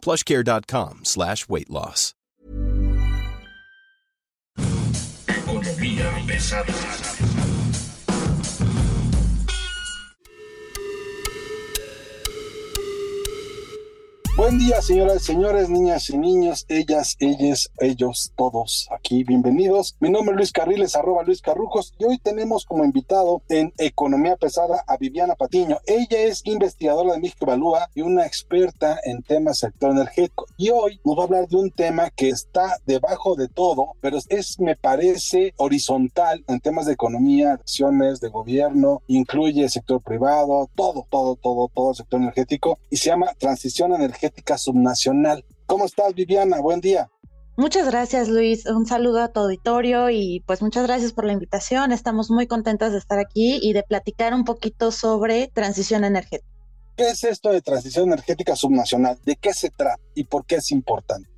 plushcare.com slash weight loss. Economía pesada. Buen día, señoras señores, niñas y niños, ellas, ellas, ellos, todos aquí, bienvenidos. Mi nombre es Luis Carriles, arroba Luis Carrujos, y hoy tenemos como invitado en Economía Pesada a Viviana Patiño. Ella es investigadora de México Evalúa y una experta en temas sector energético. Y hoy nos va a hablar de un tema que está debajo de todo, pero es, me parece, horizontal en temas de economía, acciones de gobierno, incluye sector privado, todo, todo, todo, todo el sector energético, y se llama transición energética subnacional. ¿Cómo estás, Viviana? Buen día. Muchas gracias, Luis. Un saludo a tu auditorio y pues muchas gracias por la invitación. Estamos muy contentas de estar aquí y de platicar un poquito sobre transición energética. ¿Qué es esto de transición energética subnacional? ¿De qué se trata y por qué es importante?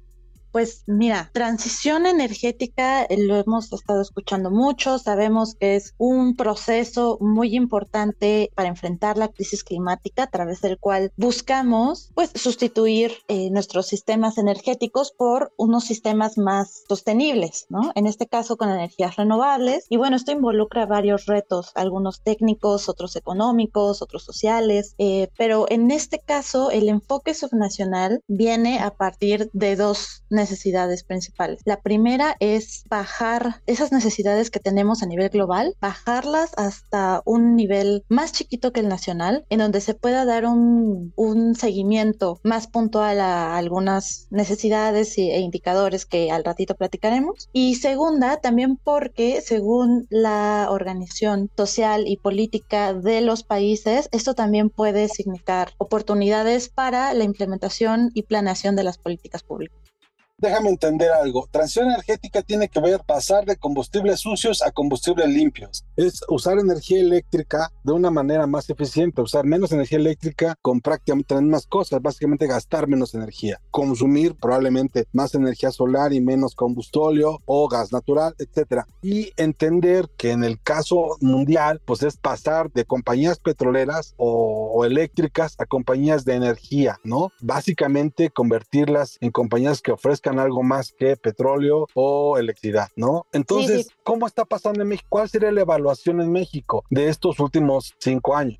Pues mira, transición energética eh, lo hemos estado escuchando mucho, sabemos que es un proceso muy importante para enfrentar la crisis climática a través del cual buscamos pues sustituir eh, nuestros sistemas energéticos por unos sistemas más sostenibles, ¿no? En este caso con energías renovables y bueno, esto involucra varios retos, algunos técnicos, otros económicos, otros sociales, eh, pero en este caso el enfoque subnacional viene a partir de dos necesidades principales. La primera es bajar esas necesidades que tenemos a nivel global, bajarlas hasta un nivel más chiquito que el nacional, en donde se pueda dar un, un seguimiento más puntual a algunas necesidades e indicadores que al ratito platicaremos. Y segunda, también porque según la organización social y política de los países, esto también puede significar oportunidades para la implementación y planeación de las políticas públicas déjame entender algo. Transición energética tiene que ver pasar de combustibles sucios a combustibles limpios. Es usar energía eléctrica de una manera más eficiente, usar menos energía eléctrica con prácticamente las mismas cosas, básicamente gastar menos energía, consumir probablemente más energía solar y menos combustóleo o gas natural, etcétera. Y entender que en el caso mundial, pues es pasar de compañías petroleras o, o eléctricas a compañías de energía, ¿no? Básicamente convertirlas en compañías que ofrezcan algo más que petróleo o electricidad, ¿no? Entonces, ¿cómo está pasando en México? ¿Cuál sería la evaluación en México de estos últimos cinco años?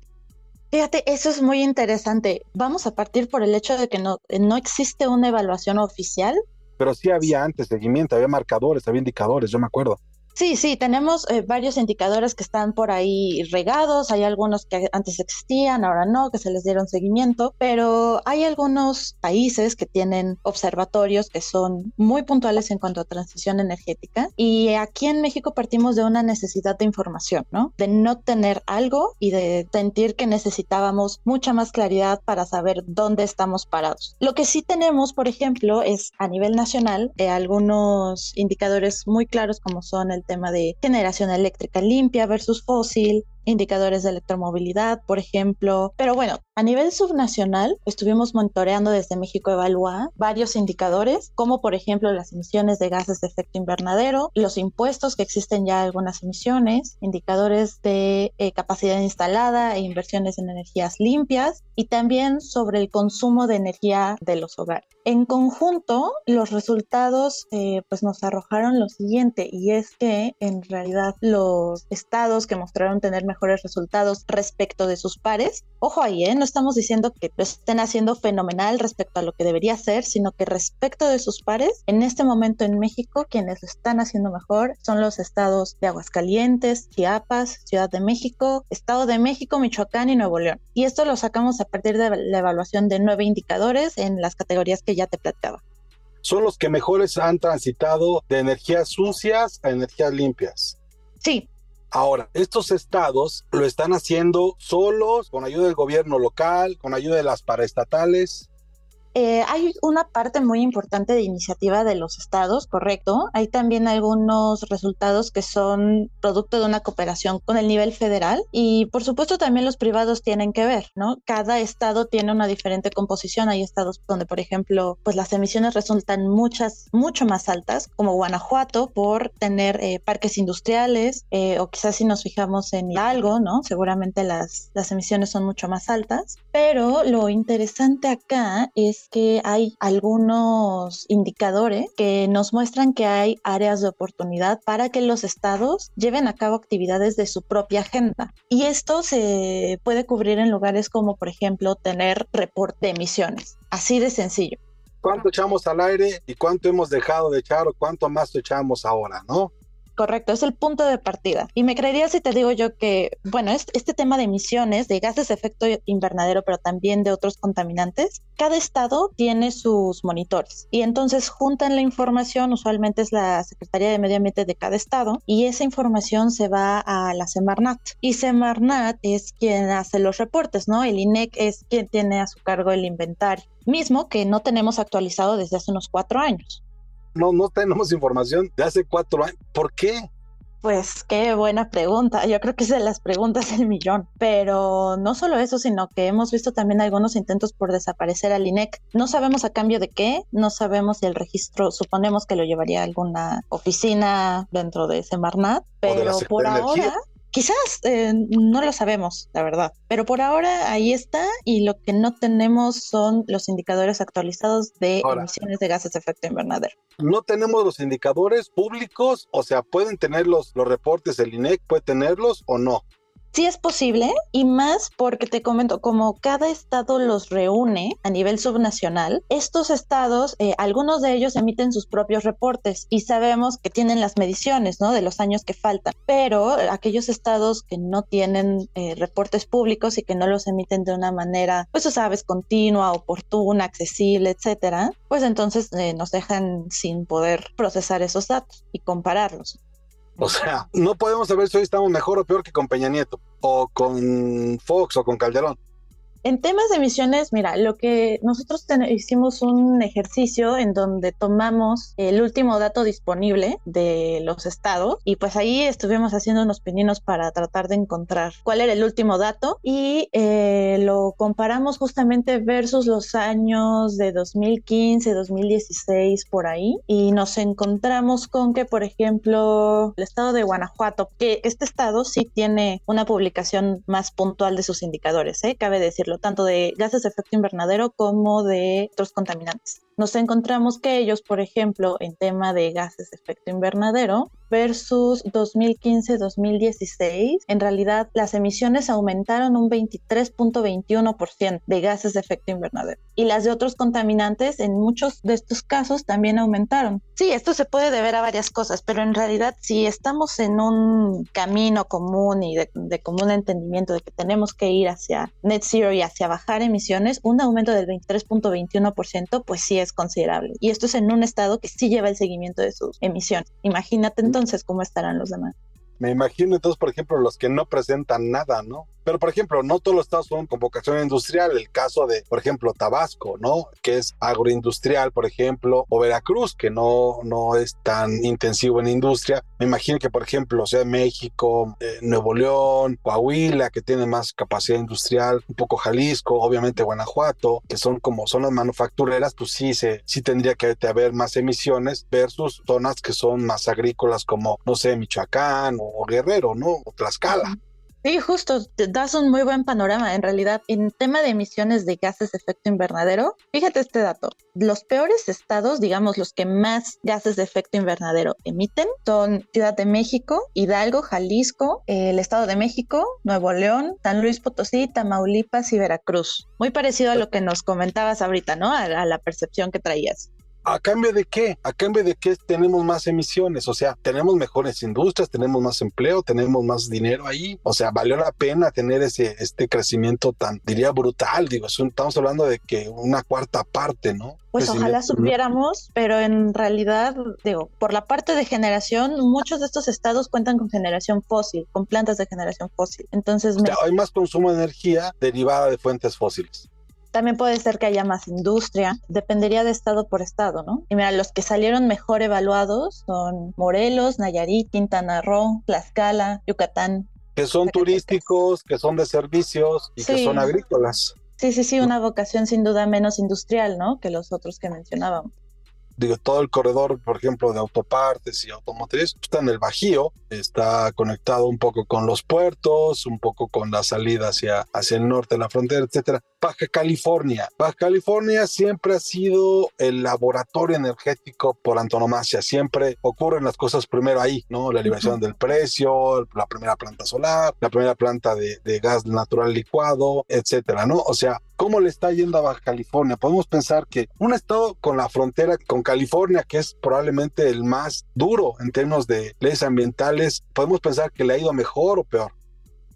Fíjate, eso es muy interesante. Vamos a partir por el hecho de que no, no existe una evaluación oficial. Pero sí había antes seguimiento, había marcadores, había indicadores, yo me acuerdo. Sí, sí, tenemos eh, varios indicadores que están por ahí regados, hay algunos que antes existían, ahora no, que se les dieron seguimiento, pero hay algunos países que tienen observatorios que son muy puntuales en cuanto a transición energética y aquí en México partimos de una necesidad de información, ¿no? De no tener algo y de sentir que necesitábamos mucha más claridad para saber dónde estamos parados. Lo que sí tenemos, por ejemplo, es a nivel nacional eh, algunos indicadores muy claros como son el tema de generación eléctrica limpia versus fósil, indicadores de electromovilidad, por ejemplo. Pero bueno, a nivel subnacional estuvimos monitoreando desde México Evalúa varios indicadores, como por ejemplo las emisiones de gases de efecto invernadero, los impuestos que existen ya algunas emisiones, indicadores de eh, capacidad instalada e inversiones en energías limpias y también sobre el consumo de energía de los hogares. En conjunto, los resultados eh, pues nos arrojaron lo siguiente y es que en realidad los estados que mostraron tener mejores resultados respecto de sus pares. Ojo ahí, ¿eh? no estamos diciendo que lo estén haciendo fenomenal respecto a lo que debería ser, sino que respecto de sus pares, en este momento en México, quienes lo están haciendo mejor son los estados de Aguascalientes, Chiapas, Ciudad de México, Estado de México, Michoacán y Nuevo León. Y esto lo sacamos a partir de la evaluación de nueve indicadores en las categorías que ya te platicaba son los que mejores han transitado de energías sucias a energías limpias. Sí, Ahora, estos estados lo están haciendo solos, con ayuda del gobierno local, con ayuda de las paraestatales. Eh, hay una parte muy importante de iniciativa de los estados, correcto. Hay también algunos resultados que son producto de una cooperación con el nivel federal y por supuesto también los privados tienen que ver, ¿no? Cada estado tiene una diferente composición. Hay estados donde, por ejemplo, pues las emisiones resultan muchas, mucho más altas, como Guanajuato, por tener eh, parques industriales eh, o quizás si nos fijamos en algo, ¿no? Seguramente las, las emisiones son mucho más altas, pero lo interesante acá es que hay algunos indicadores que nos muestran que hay áreas de oportunidad para que los estados lleven a cabo actividades de su propia agenda. Y esto se puede cubrir en lugares como, por ejemplo, tener reporte de emisiones. Así de sencillo cuánto echamos al aire y cuánto hemos dejado de echar o cuánto más echamos ahora, ¿no? Correcto, es el punto de partida. Y me creería si te digo yo que, bueno, este tema de emisiones, de gases de efecto invernadero, pero también de otros contaminantes, cada estado tiene sus monitores y entonces juntan la información, usualmente es la Secretaría de Medio Ambiente de cada estado, y esa información se va a la Semarnat. Y Semarnat es quien hace los reportes, ¿no? El INEC es quien tiene a su cargo el inventario, mismo que no tenemos actualizado desde hace unos cuatro años no, no tenemos información de hace cuatro años. ¿Por qué? Pues qué buena pregunta. Yo creo que es de las preguntas del millón. Pero no solo eso, sino que hemos visto también algunos intentos por desaparecer al INEC. No sabemos a cambio de qué, no sabemos si el registro, suponemos que lo llevaría a alguna oficina dentro de Semarnat, pero por ahora Quizás eh, no lo sabemos, la verdad, pero por ahora ahí está y lo que no tenemos son los indicadores actualizados de emisiones de gases de efecto invernadero. No tenemos los indicadores públicos, o sea, pueden tener los, los reportes, el INEC puede tenerlos o no. Sí es posible y más porque te comento, como cada estado los reúne a nivel subnacional, estos estados, eh, algunos de ellos emiten sus propios reportes y sabemos que tienen las mediciones, ¿no? De los años que faltan, pero aquellos estados que no tienen eh, reportes públicos y que no los emiten de una manera, pues tú sabes, continua, oportuna, accesible, etcétera, pues entonces eh, nos dejan sin poder procesar esos datos y compararlos. O sea, no podemos saber si hoy estamos mejor o peor que con Peña Nieto, o con Fox, o con Calderón. En temas de emisiones, mira, lo que nosotros hicimos un ejercicio en donde tomamos el último dato disponible de los estados y pues ahí estuvimos haciendo unos pininos para tratar de encontrar cuál era el último dato y eh, lo comparamos justamente versus los años de 2015, 2016 por ahí y nos encontramos con que, por ejemplo, el estado de Guanajuato, que este estado sí tiene una publicación más puntual de sus indicadores, ¿eh? cabe decirlo tanto de gases de efecto invernadero como de otros contaminantes. Nos encontramos que ellos, por ejemplo, en tema de gases de efecto invernadero, versus 2015-2016, en realidad las emisiones aumentaron un 23.21% de gases de efecto invernadero. Y las de otros contaminantes, en muchos de estos casos, también aumentaron. Sí, esto se puede deber a varias cosas, pero en realidad si estamos en un camino común y de, de común entendimiento de que tenemos que ir hacia net zero y hacia bajar emisiones, un aumento del 23.21% pues sí es considerable. Y esto es en un estado que sí lleva el seguimiento de sus emisiones. Imagínate entonces entonces, ¿cómo estarán los demás? Me imagino entonces, por ejemplo, los que no presentan nada, ¿no? Pero, por ejemplo, no todos los estados son con vocación industrial. El caso de, por ejemplo, Tabasco, ¿no? Que es agroindustrial, por ejemplo, o Veracruz, que no, no es tan intensivo en industria. Me imagino que, por ejemplo, sea México, eh, Nuevo León, Coahuila, que tiene más capacidad industrial, un poco Jalisco, obviamente Guanajuato, que son como zonas manufactureras, pues sí, se, sí tendría que haber más emisiones versus zonas que son más agrícolas como, no sé, Michoacán o Guerrero, ¿no? O Tlaxcala. Sí, justo, das un muy buen panorama. En realidad, en tema de emisiones de gases de efecto invernadero, fíjate este dato. Los peores estados, digamos, los que más gases de efecto invernadero emiten, son Ciudad de México, Hidalgo, Jalisco, el Estado de México, Nuevo León, San Luis Potosí, Tamaulipas y Veracruz. Muy parecido a lo que nos comentabas ahorita, ¿no? a la percepción que traías. ¿A cambio de qué? ¿A cambio de qué tenemos más emisiones? O sea, tenemos mejores industrias, tenemos más empleo, tenemos más dinero ahí. O sea, valió la pena tener ese este crecimiento tan, diría, brutal. Digo, estamos hablando de que una cuarta parte, ¿no? Pues ojalá supiéramos, pero en realidad, digo, por la parte de generación, muchos de estos estados cuentan con generación fósil, con plantas de generación fósil. Entonces, hay más consumo de energía derivada de fuentes fósiles. También puede ser que haya más industria, dependería de estado por estado, ¿no? Y mira, los que salieron mejor evaluados son Morelos, Nayarit, Quintana Roo, Tlaxcala, Yucatán. Que son turísticos, que son de servicios y que son agrícolas. Sí, sí, sí, una vocación sin duda menos industrial, ¿no? Que los otros que mencionábamos digo, todo el corredor, por ejemplo, de autopartes y automotriz, está en el Bajío, está conectado un poco con los puertos, un poco con la salida hacia, hacia el norte de la frontera, etcétera. Baja California. Baja California siempre ha sido el laboratorio energético por antonomasia. Siempre ocurren las cosas primero ahí, ¿no? La liberación del precio, la primera planta solar, la primera planta de, de gas natural licuado, etcétera, ¿no? O sea, ¿cómo le está yendo a Baja California? Podemos pensar que un estado con la frontera con California, que es probablemente el más duro en términos de leyes ambientales, podemos pensar que le ha ido mejor o peor.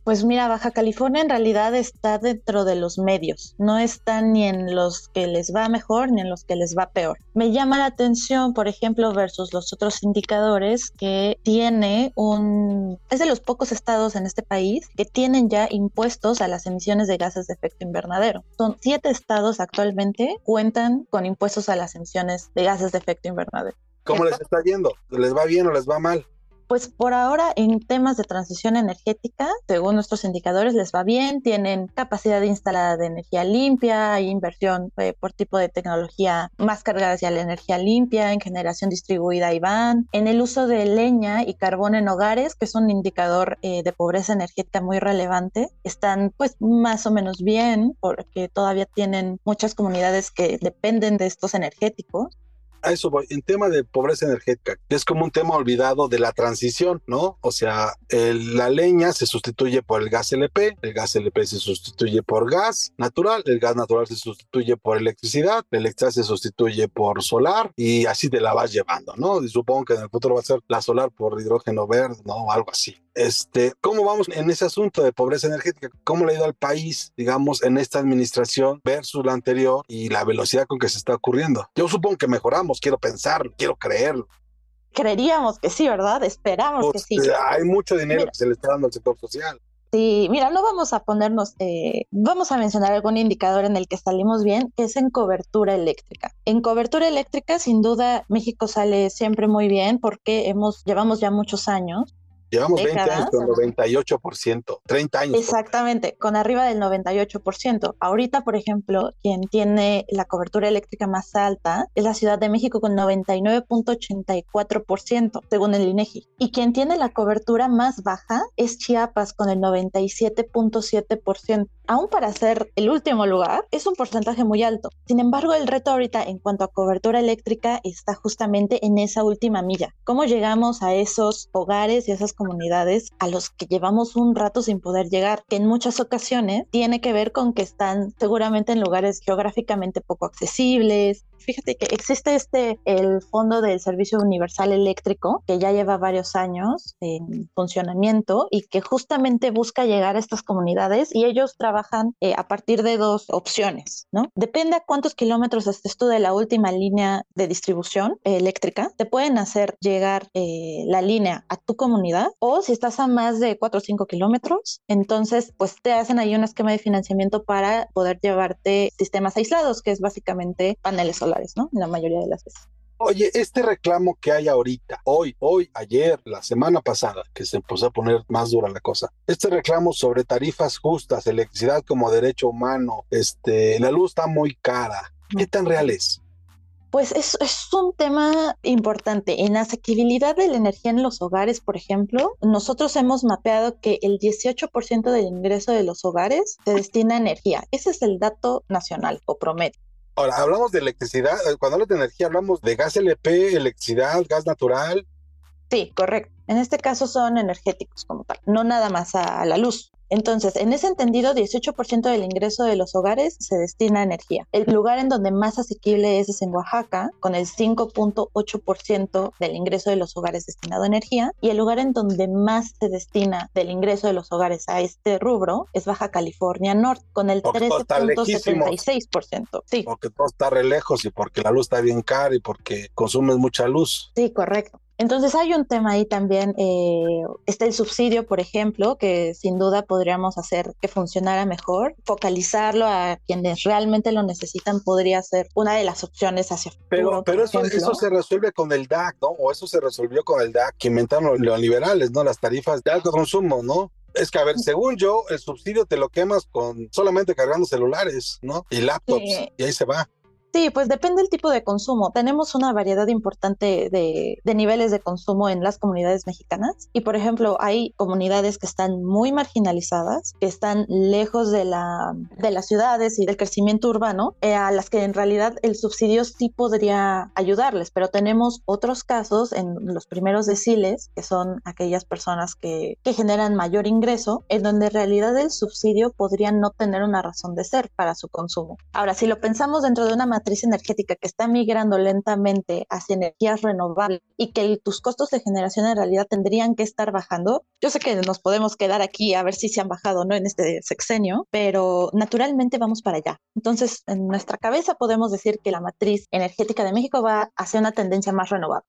Pues mira, Baja California en realidad está dentro de los medios, no está ni en los que les va mejor ni en los que les va peor. Me llama la atención, por ejemplo, versus los otros indicadores que tiene un... es de los pocos estados en este país que tienen ya impuestos a las emisiones de gases de efecto invernadero. Son siete estados actualmente cuentan con impuestos a las emisiones de gases de efecto invernadero. ¿Cómo les está yendo? ¿Les va bien o les va mal? Pues por ahora en temas de transición energética, según nuestros indicadores, les va bien, tienen capacidad instalada de energía limpia, hay inversión eh, por tipo de tecnología más cargada hacia la energía limpia, en generación distribuida y van, en el uso de leña y carbón en hogares, que es un indicador eh, de pobreza energética muy relevante, están pues más o menos bien porque todavía tienen muchas comunidades que dependen de estos energéticos a eso voy, en tema de pobreza energética, es como un tema olvidado de la transición, ¿no? O sea, la leña se sustituye por el gas LP, el gas LP se sustituye por gas natural, el gas natural se sustituye por electricidad, la electricidad se sustituye por solar y así te la vas llevando, ¿no? Y supongo que en el futuro va a ser la solar por hidrógeno verde, ¿no? Algo así. Este, ¿Cómo vamos en ese asunto de pobreza energética? ¿Cómo le ha ido al país, digamos, en esta administración versus la anterior y la velocidad con que se está ocurriendo? Yo supongo que mejoramos, quiero pensarlo, quiero creerlo. Creeríamos que sí, ¿verdad? Esperamos que sí. Pues, hay mucho dinero que se le está dando al sector social. Sí, mira, no vamos a ponernos, eh, vamos a mencionar algún indicador en el que salimos bien, que es en cobertura eléctrica. En cobertura eléctrica, sin duda, México sale siempre muy bien porque hemos, llevamos ya muchos años Llevamos 20 años con 98%, 30 años. Exactamente, con arriba del 98%. Ahorita, por ejemplo, quien tiene la cobertura eléctrica más alta es la Ciudad de México con 99.84%, según el INEGI. Y quien tiene la cobertura más baja es Chiapas con el 97.7% aún para ser el último lugar, es un porcentaje muy alto. Sin embargo, el reto ahorita en cuanto a cobertura eléctrica está justamente en esa última milla. ¿Cómo llegamos a esos hogares y a esas comunidades a los que llevamos un rato sin poder llegar? Que en muchas ocasiones tiene que ver con que están seguramente en lugares geográficamente poco accesibles, Fíjate que existe este, el Fondo del Servicio Universal Eléctrico, que ya lleva varios años en funcionamiento y que justamente busca llegar a estas comunidades y ellos trabajan eh, a partir de dos opciones, ¿no? Depende a cuántos kilómetros estés tú de la última línea de distribución eléctrica, te pueden hacer llegar eh, la línea a tu comunidad o si estás a más de 4 o 5 kilómetros, entonces pues te hacen ahí un esquema de financiamiento para poder llevarte sistemas aislados, que es básicamente paneles solares ¿no? En la mayoría de las veces. Oye, este reclamo que hay ahorita, hoy, hoy, ayer, la semana pasada, que se empezó a poner más dura la cosa, este reclamo sobre tarifas justas, electricidad como derecho humano, este, la luz está muy cara. ¿Qué tan real es? Pues es, es, un tema importante. En asequibilidad de la energía en los hogares, por ejemplo, nosotros hemos mapeado que el 18% del ingreso de los hogares se destina a energía. Ese es el dato nacional o promedio. Ahora, hablamos de electricidad, eh, cuando hablamos de energía hablamos de gas LP, electricidad, gas natural. Sí, correcto. En este caso son energéticos como tal, no nada más a la luz. Entonces, en ese entendido, 18% del ingreso de los hogares se destina a energía. El lugar en donde más asequible es, es en Oaxaca, con el 5.8% del ingreso de los hogares destinado a energía. Y el lugar en donde más se destina del ingreso de los hogares a este rubro es Baja California Norte, con el 13.76%. Sí. Porque todo está re lejos y porque la luz está bien cara y porque consumes mucha luz. Sí, correcto. Entonces hay un tema ahí también, eh, está el subsidio, por ejemplo, que sin duda podríamos hacer que funcionara mejor, focalizarlo a quienes realmente lo necesitan podría ser una de las opciones hacia futuro. Pero, pero eso, eso se resuelve con el DAC, ¿no? O eso se resolvió con el DAC que inventaron los liberales, ¿no? Las tarifas de alto consumo, ¿no? Es que, a ver, según yo, el subsidio te lo quemas con solamente cargando celulares, ¿no? Y laptops, y ahí se va. Sí, pues depende del tipo de consumo. Tenemos una variedad importante de, niveles de consumo en las comunidades mexicanas y, por ejemplo, hay comunidades que están muy marginalizadas, que están lejos de, la, de las ciudades y del crecimiento urbano, eh, a las que en realidad el subsidio sí podría ayudarles, pero tenemos otros casos en los primeros deciles, que son aquellas personas que, que generan mayor ingreso, en donde en realidad el subsidio podría no tener una razón de ser para su consumo. Ahora, si lo pensamos dentro de una matriz energética que está migrando lentamente hacia energías renovables y que tus costos de generación en realidad tendrían que estar bajando, yo sé que nos podemos quedar aquí a ver si se han bajado o no en este sexenio, pero naturalmente vamos para allá. Entonces, en nuestra cabeza podemos decir que la matriz energética de México va hacia una tendencia más renovable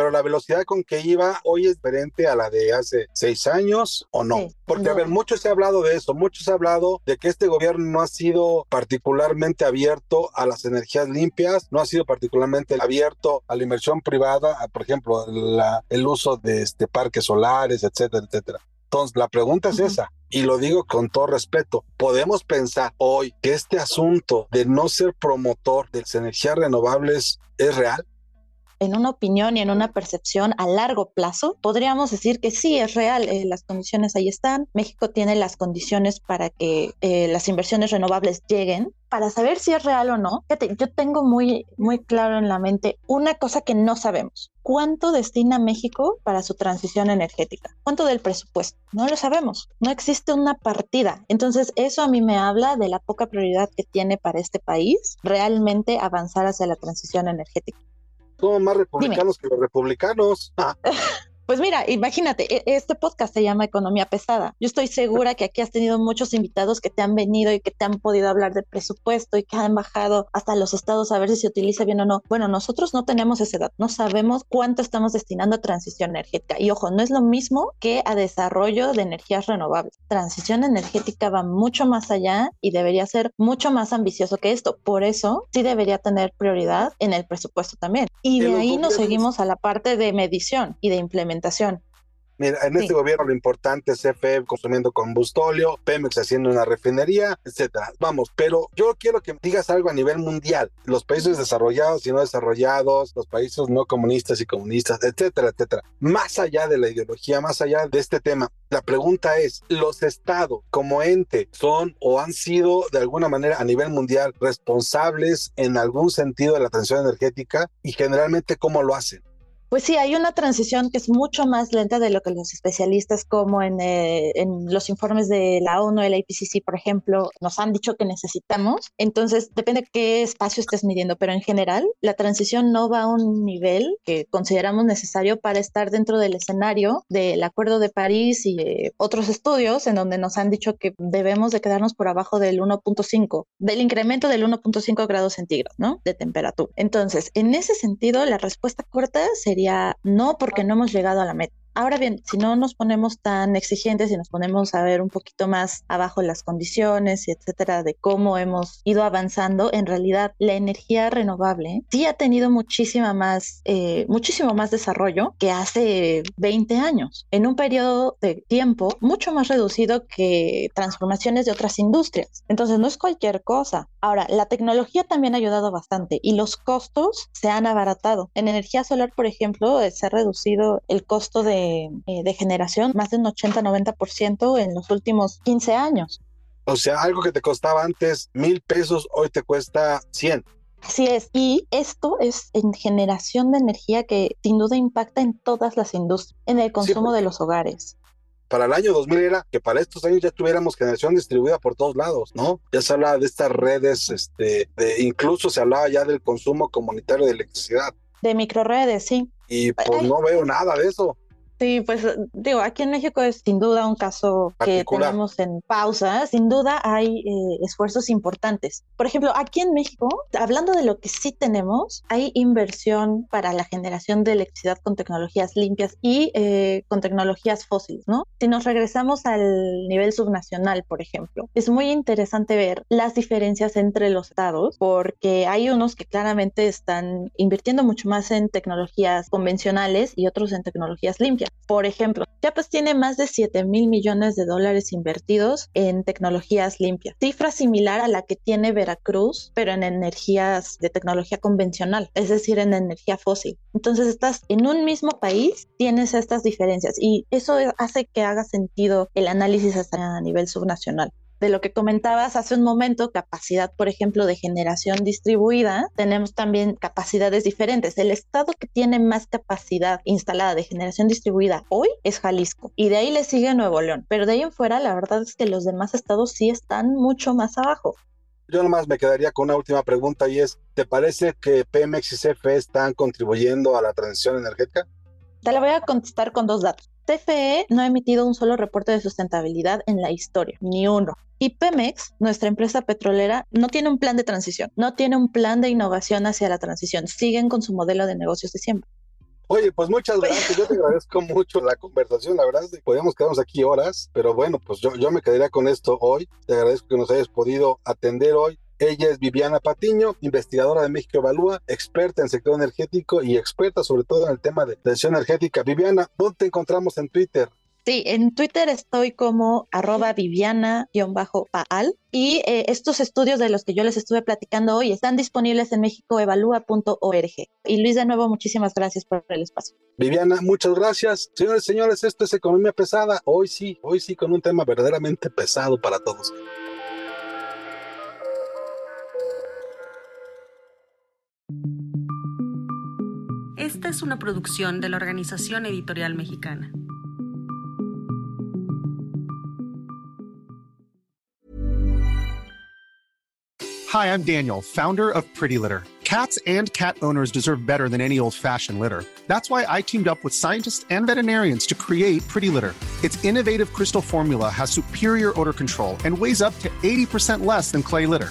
pero la velocidad con que iba hoy es diferente a la de hace seis años o no. Sí, Porque, no. a ver, mucho se ha hablado de eso, mucho se ha hablado de que este gobierno no ha sido particularmente abierto a las energías limpias, no ha sido particularmente abierto a la inversión privada, a, por ejemplo, la, el uso de este, parques solares, etcétera, etcétera. Entonces, la pregunta es uh -huh. esa, y lo digo con todo respeto, podemos pensar hoy que este asunto de no ser promotor de las energías renovables es real en una opinión y en una percepción a largo plazo, podríamos decir que sí es real, eh, las condiciones ahí están, México tiene las condiciones para que eh, las inversiones renovables lleguen. Para saber si es real o no, fíjate, yo tengo muy, muy claro en la mente una cosa que no sabemos. ¿Cuánto destina México para su transición energética? ¿Cuánto del presupuesto? No lo sabemos. No existe una partida. Entonces, eso a mí me habla de la poca prioridad que tiene para este país realmente avanzar hacia la transición energética somos más republicanos Dime. que los republicanos. Pues mira, imagínate, este podcast se llama Economía Pesada. Yo estoy segura que aquí has tenido muchos invitados que te han venido y que te han podido hablar del presupuesto y que han bajado hasta los estados a ver si se utiliza bien o no. Bueno, nosotros no tenemos esa edad, no sabemos cuánto estamos destinando a transición energética. Y ojo, no es lo mismo que a desarrollo de energías renovables. Transición energética va mucho más allá y debería ser mucho más ambicioso que esto. Por eso sí debería tener prioridad en el presupuesto también. Y de ahí nos seguimos a la parte de medición y de implementación Mira, en sí. este gobierno lo importante es CFE consumiendo combustóleo, Pemex haciendo una refinería, etcétera. Vamos, pero yo quiero que digas algo a nivel mundial. Los países desarrollados y no desarrollados, los países no comunistas y comunistas, etcétera, etcétera. Más allá de la ideología, más allá de este tema, la pregunta es, ¿los estados como ente son o han sido de alguna manera a nivel mundial responsables en algún sentido de la transición energética y generalmente cómo lo hacen? Pues sí, hay una transición que es mucho más lenta de lo que los especialistas, como en, eh, en, los informes de la ONU, el IPCC, por ejemplo, nos han dicho que necesitamos. Entonces, depende de qué espacio estés midiendo, pero en general, la transición no va a un nivel que consideramos necesario para estar dentro del escenario del Acuerdo de París y eh, otros estudios en donde nos han dicho que debemos de quedarnos por abajo del 1.5, del incremento del 1.5 grados centígrados, ¿no? De temperatura. Entonces, en ese sentido, la respuesta corta sería no porque no hemos llegado a la meta. Ahora bien, si no nos ponemos tan exigentes y nos ponemos a ver un poquito más abajo las condiciones y etcétera de cómo hemos ido avanzando, en realidad la energía renovable sí ha tenido muchísima más, eh, muchísimo más desarrollo que hace 20 años, en un periodo de tiempo mucho más reducido que transformaciones de otras industrias. Entonces no es cualquier cosa. Ahora, la tecnología también ha ayudado bastante y los costos se han abaratado. En energía solar, por ejemplo, se ha reducido el costo de eh, de generación más de un 80-90% en los últimos 15 años. O sea, algo que te costaba antes mil pesos, hoy te cuesta 100. Así es, y esto es en generación de energía que sin duda impacta en todas las industrias, en el consumo sí, de los hogares para el año 2000 era que para estos años ya tuviéramos generación distribuida por todos lados, ¿no? Ya se hablaba de estas redes, este, de, incluso se hablaba ya del consumo comunitario de electricidad. De microredes, sí. Y pues Ay. no veo nada de eso. Sí, pues digo, aquí en México es sin duda un caso que tenemos en pausa. Sin duda hay eh, esfuerzos importantes. Por ejemplo, aquí en México, hablando de lo que sí tenemos, hay inversión para la generación de electricidad con tecnologías limpias y eh, con tecnologías fósiles, ¿no? Si nos regresamos al nivel subnacional, por ejemplo, es muy interesante ver las diferencias entre los estados, porque hay unos que claramente están invirtiendo mucho más en tecnologías convencionales y otros en tecnologías limpias. Por ejemplo, Chiapas tiene más de 7 mil millones de dólares invertidos en tecnologías limpias, cifra similar a la que tiene Veracruz, pero en energías de tecnología convencional, es decir, en energía fósil. Entonces estás en un mismo país, tienes estas diferencias y eso hace que haga sentido el análisis hasta a nivel subnacional de lo que comentabas hace un momento, capacidad, por ejemplo, de generación distribuida, tenemos también capacidades diferentes. El estado que tiene más capacidad instalada de generación distribuida hoy es Jalisco y de ahí le sigue Nuevo León, pero de ahí en fuera la verdad es que los demás estados sí están mucho más abajo. Yo nomás me quedaría con una última pregunta y es, ¿te parece que Pemex y CFE están contribuyendo a la transición energética? Te la voy a contestar con dos datos. CFE no ha emitido un solo reporte de sustentabilidad en la historia, ni uno. Y Pemex, nuestra empresa petrolera, no tiene un plan de transición, no tiene un plan de innovación hacia la transición. Siguen con su modelo de negocios de siempre. Oye, pues muchas gracias. Yo te agradezco mucho la conversación. La verdad es que podríamos quedarnos aquí horas, pero bueno, pues yo, yo me quedaría con esto hoy. Te agradezco que nos hayas podido atender hoy. Ella es Viviana Patiño, investigadora de México Evalúa, experta en sector energético y experta sobre todo en el tema de transición energética. Viviana, ¿dónde te encontramos en Twitter? Sí, en Twitter estoy como arroba viviana-paal y eh, estos estudios de los que yo les estuve platicando hoy están disponibles en mexicoevalúa.org. Y Luis, de nuevo, muchísimas gracias por el espacio. Viviana, muchas gracias. Señores, señores, esto es Economía Pesada. Hoy sí, hoy sí, con un tema verdaderamente pesado para todos. Esta es una producción de la Organización Editorial Mexicana. Hi, I'm Daniel, founder of Pretty Litter. Cats and cat owners deserve better than any old-fashioned litter. That's why I teamed up with scientists and veterinarians to create Pretty Litter. Its innovative crystal formula has superior odor control and weighs up to 80% less than clay litter.